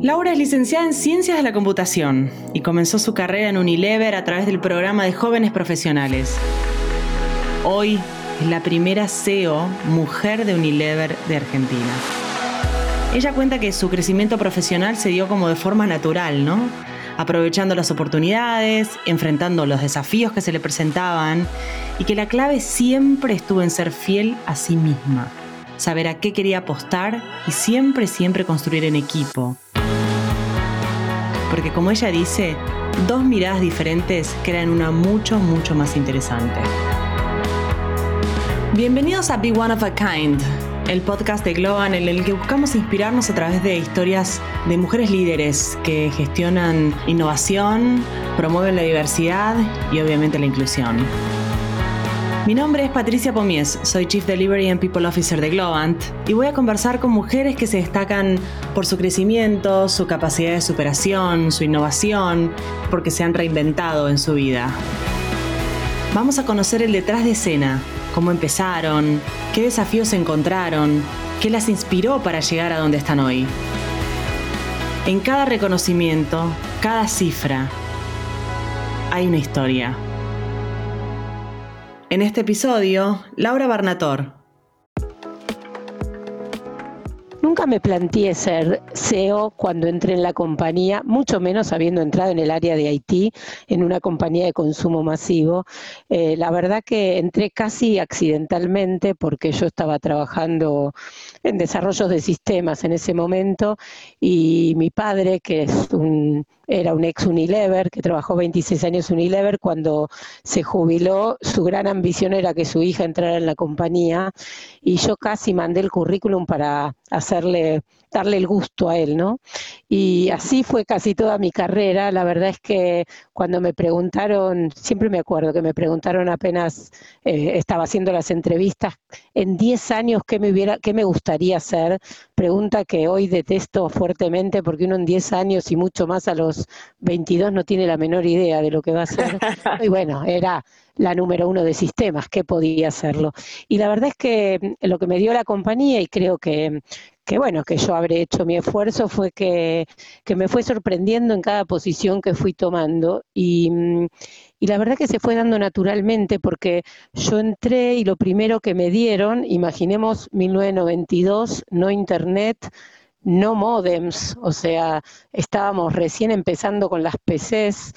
Laura es licenciada en Ciencias de la Computación y comenzó su carrera en Unilever a través del programa de jóvenes profesionales. Hoy es la primera CEO mujer de Unilever de Argentina. Ella cuenta que su crecimiento profesional se dio como de forma natural, ¿no? Aprovechando las oportunidades, enfrentando los desafíos que se le presentaban y que la clave siempre estuvo en ser fiel a sí misma, saber a qué quería apostar y siempre, siempre construir en equipo. Porque como ella dice, dos miradas diferentes crean una mucho, mucho más interesante. Bienvenidos a Be One of a Kind, el podcast de Globan en el que buscamos inspirarnos a través de historias de mujeres líderes que gestionan innovación, promueven la diversidad y obviamente la inclusión. Mi nombre es Patricia Pomies, soy Chief Delivery and People Officer de Globant y voy a conversar con mujeres que se destacan por su crecimiento, su capacidad de superación, su innovación, porque se han reinventado en su vida. Vamos a conocer el detrás de escena cómo empezaron, qué desafíos encontraron, qué las inspiró para llegar a donde están hoy. En cada reconocimiento, cada cifra, hay una historia. En este episodio, Laura Barnator, Nunca me planteé ser CEO cuando entré en la compañía, mucho menos habiendo entrado en el área de Haití, en una compañía de consumo masivo. Eh, la verdad que entré casi accidentalmente porque yo estaba trabajando en desarrollos de sistemas en ese momento y mi padre, que es un era un ex Unilever, que trabajó 26 años Unilever, cuando se jubiló, su gran ambición era que su hija entrara en la compañía y yo casi mandé el currículum para hacerle darle el gusto a él, ¿no? Y así fue casi toda mi carrera. La verdad es que cuando me preguntaron, siempre me acuerdo que me preguntaron apenas eh, estaba haciendo las entrevistas, en 10 años qué me hubiera, qué me gustaría hacer. Pregunta que hoy detesto fuertemente porque uno en 10 años y mucho más a los 22 no tiene la menor idea de lo que va a hacer. y bueno, era la número uno de sistemas, qué podía hacerlo. Y la verdad es que lo que me dio la compañía, y creo que, que bueno, que yo habré hecho mi esfuerzo fue que, me fue sorprendiendo en cada posición que fui tomando y, y, la verdad que se fue dando naturalmente porque yo entré y lo primero que me dieron, imaginemos 1992, no internet, no modems, o sea, estábamos recién empezando con las PCs.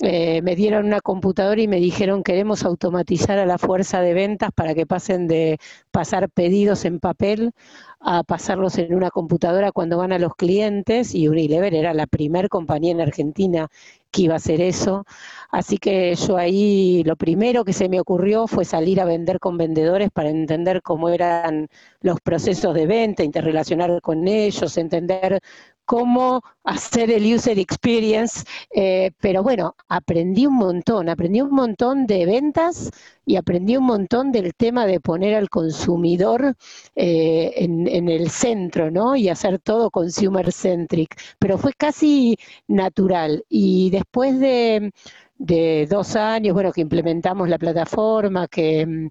Eh, me dieron una computadora y me dijeron queremos automatizar a la fuerza de ventas para que pasen de pasar pedidos en papel a pasarlos en una computadora cuando van a los clientes y Unilever era la primer compañía en Argentina que iba a hacer eso. Así que yo ahí lo primero que se me ocurrió fue salir a vender con vendedores para entender cómo eran los procesos de venta, interrelacionar con ellos, entender cómo hacer el user experience, eh, pero bueno, aprendí un montón, aprendí un montón de ventas y aprendí un montón del tema de poner al consumidor eh, en, en, el centro, ¿no? Y hacer todo consumer centric, pero fue casi natural. Y después de de dos años, bueno, que implementamos la plataforma, que, mm,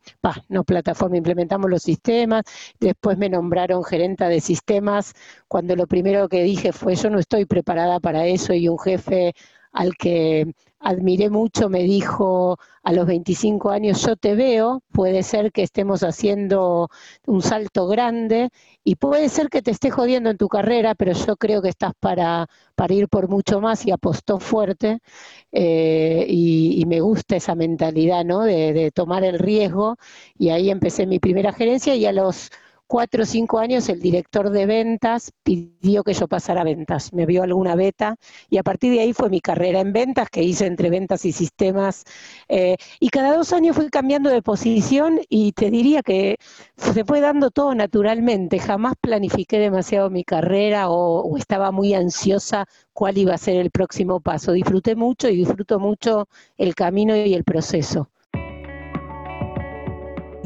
no plataforma, implementamos los sistemas, después me nombraron gerenta de sistemas, cuando lo primero que dije fue, yo no estoy preparada para eso y un jefe al que admiré mucho me dijo a los 25 años, yo te veo, puede ser que estemos haciendo un salto grande y puede ser que te esté jodiendo en tu carrera, pero yo creo que estás para, para ir por mucho más y apostó fuerte eh, y, me gusta esa mentalidad, ¿no? De, de tomar el riesgo y ahí empecé mi primera gerencia y a los cuatro o cinco años el director de ventas pidió que yo pasara a ventas, me vio alguna beta y a partir de ahí fue mi carrera en ventas que hice entre ventas y sistemas eh, y cada dos años fui cambiando de posición y te diría que se fue dando todo naturalmente, jamás planifiqué demasiado mi carrera o estaba muy ansiosa cuál iba a ser el próximo paso, disfruté mucho y disfruto mucho el camino y el proceso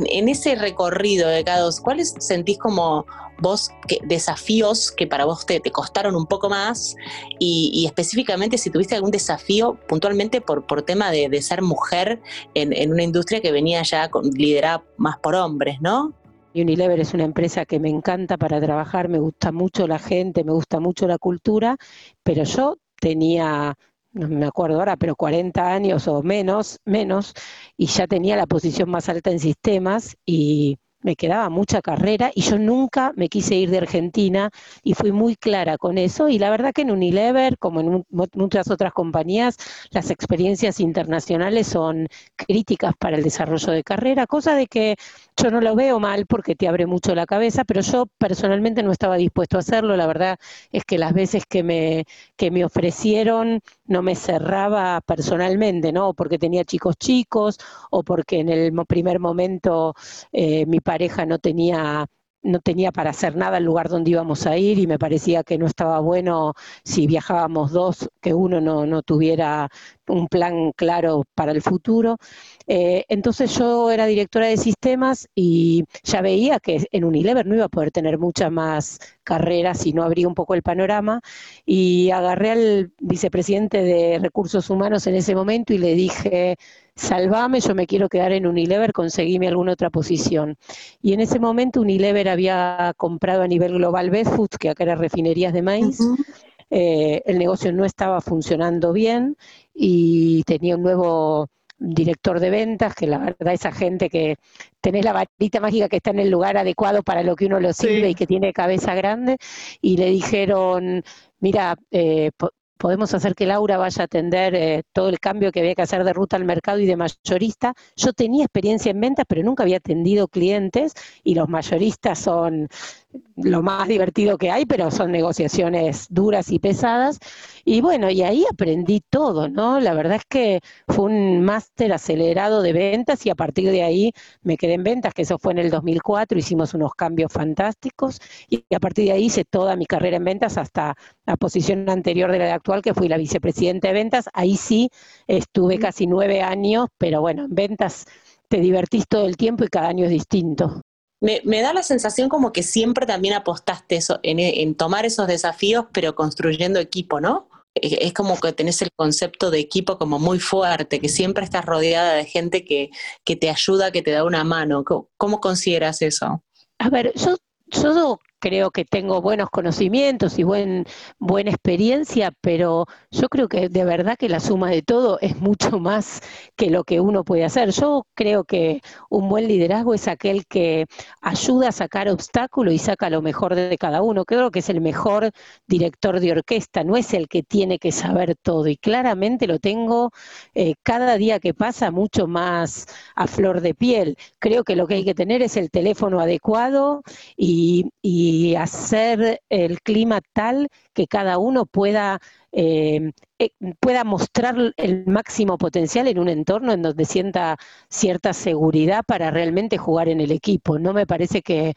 en ese recorrido de cada dos, ¿cuáles sentís como vos desafíos que para vos te, costaron un poco más? Y, específicamente si tuviste algún desafío puntualmente por, por tema de, ser mujer en, una industria que venía ya liderada más por hombres, ¿no? Unilever es una empresa que me encanta para trabajar, me gusta mucho la gente, me gusta mucho la cultura, pero yo tenía no me acuerdo ahora, pero 40 años o menos, menos, y ya tenía la posición más alta en sistemas y me quedaba mucha carrera y yo nunca me quise ir de Argentina y fui muy clara con eso y la verdad que en Unilever, como en muchas otras compañías, las experiencias internacionales son críticas para el desarrollo de carrera, cosa de que yo no lo veo mal porque te abre mucho la cabeza, pero yo personalmente no estaba dispuesto a hacerlo, la verdad es que las veces que me, que me ofrecieron no me cerraba personalmente, ¿no? Porque tenía chicos chicos o porque en el primer momento eh, mi pareja no tenía no tenía para hacer nada el lugar donde íbamos a ir y me parecía que no estaba bueno si viajábamos dos, que uno no, no tuviera un plan claro para el futuro. Eh, entonces yo era directora de sistemas y ya veía que en Unilever no iba a poder tener muchas más carreras si no abría un poco el panorama y agarré al vicepresidente de recursos humanos en ese momento y le dije, salvame, yo me quiero quedar en Unilever, conseguime alguna otra posición. Y en ese momento Unilever había comprado a nivel global Bedfoods, que acá era refinerías de maíz. Eh, el negocio no estaba funcionando bien y tenía un nuevo director de ventas, que la verdad esa gente que tenés la varita mágica que está en el lugar adecuado para lo que uno lo sirve y que tiene cabeza grande, y le dijeron, mira, eh, podemos hacer que Laura vaya a atender eh, todo el cambio que había que hacer de ruta al mercado y de mayorista. Yo tenía experiencia en ventas, pero nunca había atendido clientes y los mayoristas son lo más divertido que hay, pero son negociaciones duras y pesadas. Y bueno, y ahí aprendí todo, ¿no? La verdad es que fue un máster acelerado de ventas y a partir de ahí me quedé en ventas, que eso fue en el 2004, hicimos unos cambios fantásticos y a partir de ahí hice toda mi carrera en ventas hasta la posición anterior de la actual, que fui la vicepresidenta de ventas. Ahí sí estuve casi nueve años, pero bueno, en ventas te divertís todo el tiempo y cada año es distinto me, da la sensación como que siempre también apostaste eso, en, tomar esos desafíos, pero construyendo equipo, ¿no? Es como que tenés el concepto de equipo como muy fuerte, que siempre estás rodeada de gente que, que te ayuda, que te da una mano. ¿Cómo, consideras eso? A ver, yo, yo creo que tengo buenos conocimientos y buen, buena experiencia, pero yo creo que de verdad que la suma de todo es mucho más que lo que uno puede hacer. Yo creo que un buen liderazgo es aquel que ayuda a sacar obstáculos y saca lo mejor de cada uno. Creo que es el mejor director de orquesta, no es el que tiene que saber todo. Y claramente lo tengo eh, cada día que pasa mucho más a flor de piel. Creo que lo que hay que tener es el teléfono adecuado y y hacer el clima tal que cada uno pueda, eh, eh, pueda mostrar el máximo potencial en un entorno en donde sienta cierta seguridad para realmente jugar en el equipo. No me parece que,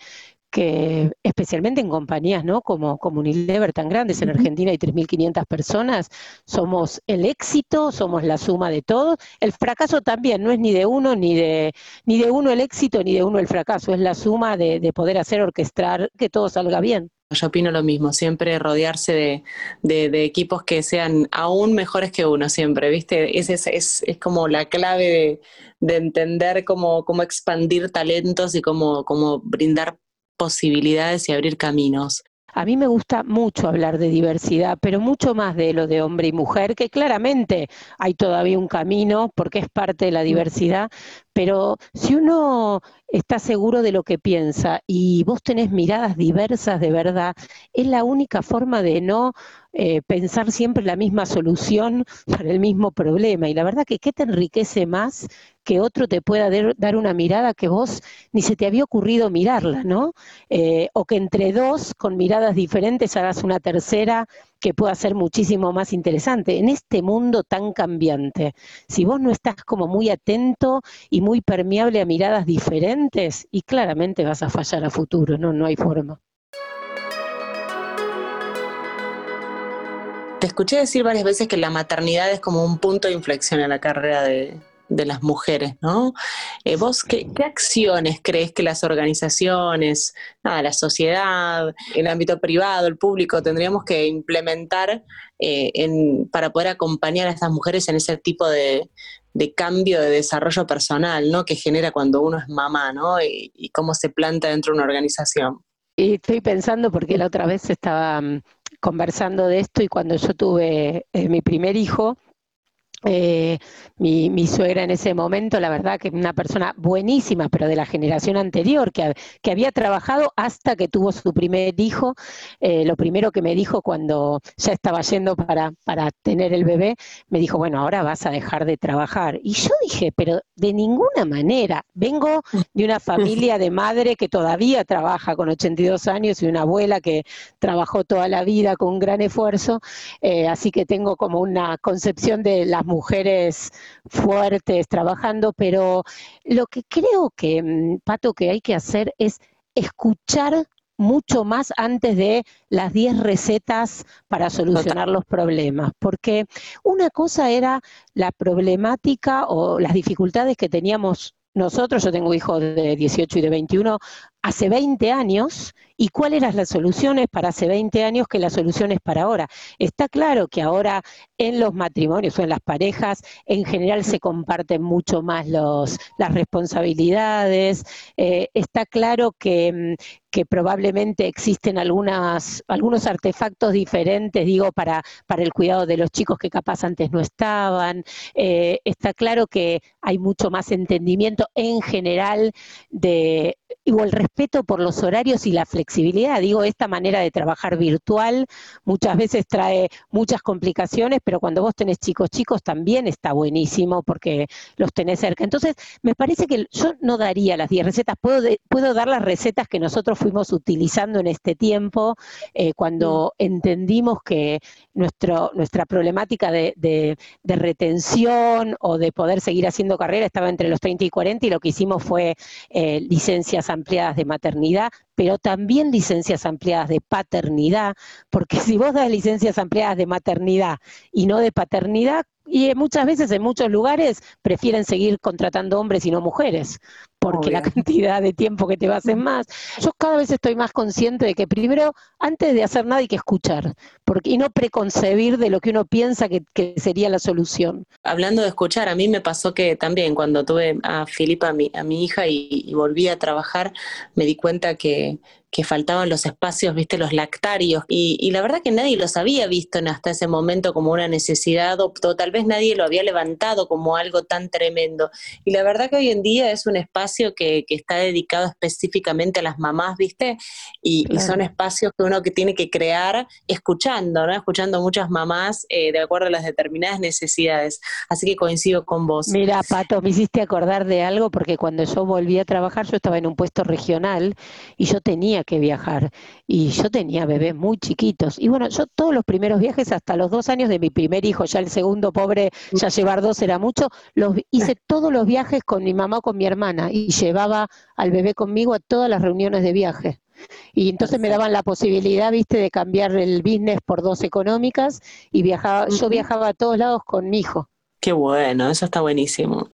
que especialmente en compañías ¿no? como, como Unilever tan grandes, en Argentina hay 3.500 personas, somos el éxito, somos la suma de todo. El fracaso también no es ni de uno, ni de, ni de uno el éxito, ni de uno el fracaso, es la suma de, poder hacer orquestar que todo salga bien. Yo opino lo mismo, siempre rodearse de, equipos que sean aún mejores que uno, siempre, ¿viste? Es, es, es, es como la clave de, entender cómo, cómo expandir talentos y cómo, cómo brindar posibilidades y abrir caminos. A mí me gusta mucho hablar de diversidad, pero mucho más de lo de hombre y mujer, que claramente hay todavía un camino porque es parte de la mm. diversidad, pero si uno está seguro de lo que piensa y vos tenés miradas diversas de verdad, es la única forma de no eh, pensar siempre la misma solución para el mismo problema. Y la verdad que qué te enriquece más que otro te pueda dar una mirada que vos ni se te había ocurrido mirarla, ¿no? Eh, o que entre dos, con miradas diferentes, hagas una tercera que pueda ser muchísimo más interesante. En este mundo tan cambiante, si vos no estás como muy atento y muy permeable a miradas diferentes, y claramente vas a fallar a futuro, ¿no? No hay forma. Te escuché decir varias veces que la maternidad es como un punto de inflexión en la carrera de, de las mujeres, ¿no? Eh, ¿Vos qué, acciones crees que las organizaciones, nada, la sociedad, el ámbito privado, el público, tendríamos que implementar eh, para poder acompañar a estas mujeres en ese tipo de, cambio, de desarrollo personal, ¿no? Que genera cuando uno es mamá, ¿no? Y, cómo se planta dentro de una organización. Y estoy pensando porque la otra vez estaba mm, conversando de esto y cuando yo tuve eh, mi primer hijo, eh, mi, suegra en ese momento, la verdad que una persona buenísima, pero de la generación anterior, que, que había trabajado hasta que tuvo su primer hijo. Eh, lo primero que me dijo cuando ya estaba yendo para, para tener el bebé, me dijo, bueno, ahora vas a dejar de trabajar. Y yo dije, pero de ninguna manera. Vengo de una familia de madre que todavía trabaja con 82 años y una abuela que trabajó toda la vida con un gran esfuerzo, eh, así que tengo como una concepción de las mujeres fuertes trabajando, pero lo que creo que, mm, Pato, que hay que hacer es escuchar mucho más antes de las 10 recetas para solucionar los problemas, porque una cosa era la problemática o las dificultades que teníamos nosotros, yo tengo hijos de 18 y de 21, hace 20 años y cuáles eran las soluciones para hace 20 años que las soluciones para ahora. Está claro que ahora en los matrimonios o en las parejas en general se comparten mucho más las responsabilidades. Eh, está claro que, mm, probablemente existen algunos artefactos diferentes, digo, para, para el cuidado de los chicos que capaz antes no estaban. Eh, está claro que hay mucho más entendimiento en general de o el respeto por los horarios y la flexibilidad. Digo, esta manera de trabajar virtual muchas veces trae muchas complicaciones, pero cuando vos tenés chicos chicos también está buenísimo porque los tenés cerca. Entonces, me parece que yo no daría las 10 recetas, puedo, puedo dar las recetas que nosotros fuimos utilizando en este tiempo, eh, cuando entendimos que nuestro, nuestra problemática de, de, de retención o de poder seguir haciendo carrera estaba entre los 30 y 40 y lo que hicimos fue eh, licencias ampliadas de maternidad, pero también licencias ampliadas de paternidad, porque si vos das licencias ampliadas de maternidad y no de paternidad, y muchas veces en muchos lugares prefieren seguir contratando hombres y no mujeres, porque la cantidad de tiempo que te va a hacer más. Yo cada vez estoy más consciente de que primero, antes de hacer nada, hay que escuchar, porque, y no preconcebir de lo que uno piensa que, sería la solución. Hablando de escuchar, a mí me pasó que también cuando tuve a Filipa, a mi, a mi hija, y volví a trabajar, me di cuenta que Okay. Que faltaban los espacios, viste, los lactarios, y, la verdad que nadie los había visto hasta ese momento como una necesidad, o, tal vez nadie lo había levantado como algo tan tremendo. Y la verdad que hoy en día es un espacio que, está dedicado específicamente a las mamás, viste, y, son espacios que uno que tiene que crear escuchando, ¿no? Escuchando muchas mamás eh, de acuerdo a las determinadas necesidades. Así que coincido con vos. Mira, Pato, me hiciste acordar de algo porque cuando yo volví a trabajar, yo estaba en un puesto regional y yo tenía que viajar y yo tenía bebés muy chiquitos. Y bueno, yo todos los primeros viajes, hasta los dos años de mi primer hijo, ya el segundo pobre, ya llevar dos era mucho, los hice todos los viajes con mi mamá o con mi hermana y llevaba al bebé conmigo a todas las reuniones de viaje. Y entonces me daban la posibilidad, viste, de cambiar el business por dos económicas y viajaba, yo viajaba a todos lados con mi hijo. Qué bueno, eso está buenísimo.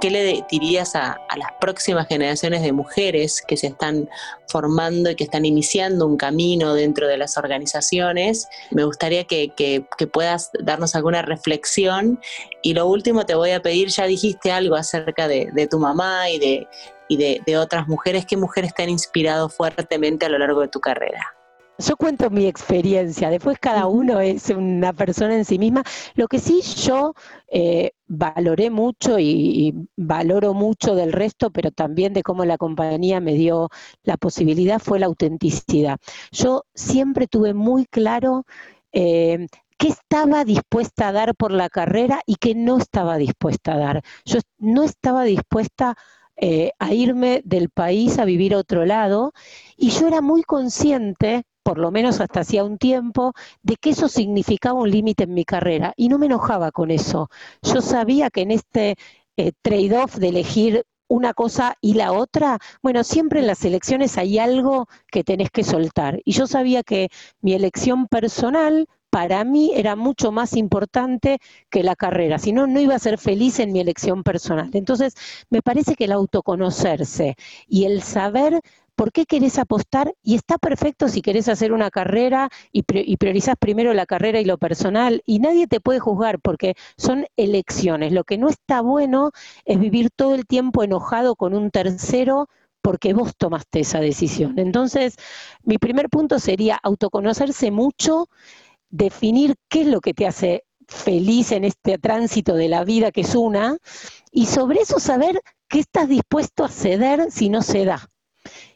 ¿Qué le dirías a, las próximas generaciones de mujeres que se están formando y que están iniciando un camino dentro de las organizaciones? Me gustaría que, puedas darnos alguna reflexión. Y lo último te voy a pedir, ya dijiste algo acerca de, tu mamá y de, de, otras mujeres. ¿Qué mujeres te han inspirado fuertemente a lo largo de tu carrera? Yo cuento mi experiencia, después cada uno es una persona en sí misma. Lo que sí yo eh, valoré mucho y, valoro mucho del resto, pero también de cómo la compañía me dio la posibilidad fue la autenticidad. Yo siempre tuve muy claro eh, qué estaba dispuesta a dar por la carrera y qué no estaba dispuesta a dar. Yo no estaba dispuesta eh, a irme del país a vivir a otro lado y yo era muy consciente por lo menos hasta hacía un tiempo, de que eso significaba un límite en mi carrera y no me enojaba con eso. Yo sabía que en este eh, trade-off de elegir una cosa y la otra, bueno, siempre en las elecciones hay algo que tenés que soltar. Y yo sabía que mi elección personal para mí era mucho más importante que la carrera, si no, no iba a ser feliz en mi elección personal. Entonces, me parece que el autoconocerse y el saber por qué querés apostar y está perfecto si querés hacer una carrera y, priorizás primero la carrera y lo personal y nadie te puede juzgar porque son elecciones. Lo que no está bueno es vivir todo el tiempo enojado con un tercero porque vos tomaste esa decisión. Entonces, mi primer punto sería autoconocerse mucho, definir qué es lo que te hace feliz en este tránsito de la vida que es una, y sobre eso saber qué estás dispuesto a ceder si no se da.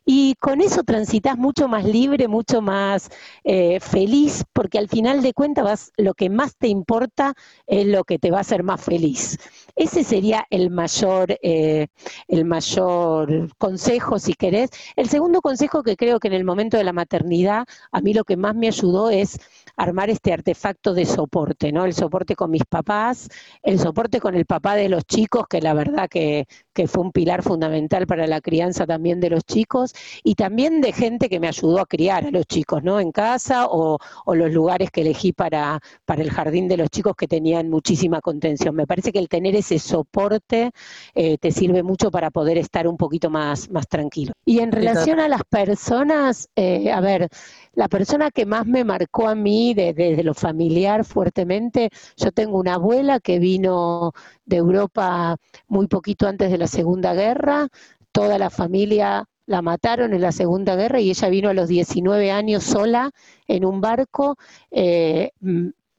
Y con eso transitas mucho más libre, mucho más eh, feliz, porque al final de cuentas lo que más te importa es lo que te va a hacer más feliz. Ese sería el mayor, eh, el mayor consejo, si querés. El segundo consejo que creo que en el momento de la maternidad, a mí lo que más me ayudó es armar este artefacto de soporte, ¿no? El soporte con mis papás, el soporte con el papá de los chicos, que la verdad que, fue un pilar fundamental para la crianza también de los chicos, y también de gente que me ayudó a criar a los chicos, ¿no? En casa o, los lugares que elegí para, para el jardín de los chicos que tenían muchísima contención. Me parece que el tener soporte eh, te sirve mucho para poder estar un poquito más, más tranquilo. Y en relación a las personas, eh, a ver, la persona que más me marcó a mí desde lo familiar fuertemente, yo tengo una abuela que vino de Europa muy poquito antes de la Segunda Guerra, toda la familia la mataron en la Segunda Guerra y ella vino a los 19 años sola en un barco. Eh,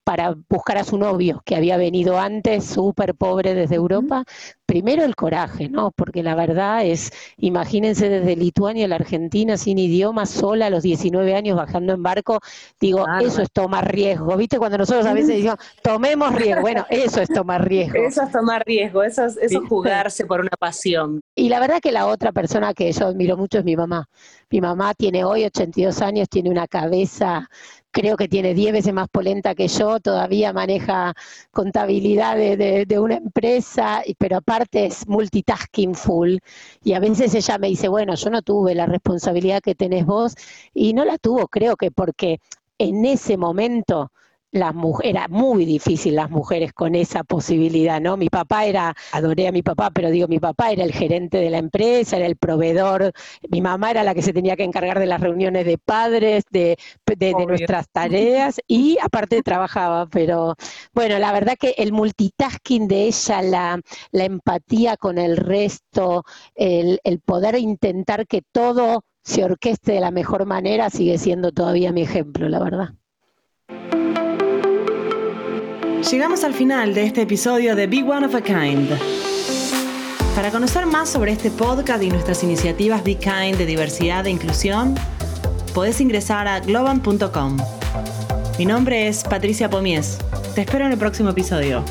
para buscar a su novio, que había venido antes, súper pobre desde Europa. Primero el coraje, ¿no? Porque la verdad es, imagínense desde Lituania a la Argentina, sin idioma, sola a los 19 años bajando en barco. Digo, eso es tomar riesgo. ¿Viste? Cuando nosotros a veces decimos, tomemos riesgo. Bueno, eso es tomar riesgo. Eso es tomar riesgo, eso es, eso es jugarse por una pasión. Y la verdad que la otra persona que yo admiro mucho es mi mamá. Mi mamá tiene hoy 82 años, tiene una cabeza creo que tiene 10 veces más polenta que yo, todavía maneja contabilidad de, una empresa, pero aparte es multitasking full. Y a veces ella me dice, bueno, yo no tuve la responsabilidad que tenés vos, y no la tuvo, creo que porque en ese momento las era muy difícil las mujeres con esa posibilidad, ¿no? Mi papá era, adoré a mi papá, pero digo, mi papá era el gerente de la empresa, era el proveedor, mi mamá era la que se tenía que encargar de las reuniones de padres, de, nuestras tareas y aparte trabajaba, pero bueno, la verdad que el multitasking de ella, la, la empatía con el resto, el, el poder intentar que todo se orqueste de la mejor manera sigue siendo todavía mi ejemplo, la verdad. Llegamos al final de este episodio de Be One of a Kind. Para conocer más sobre este podcast y nuestras iniciativas Be Kind de diversidad e inclusión, podés ingresar a globan.com. Mi nombre es Patricia Pomies. Te espero en el próximo episodio.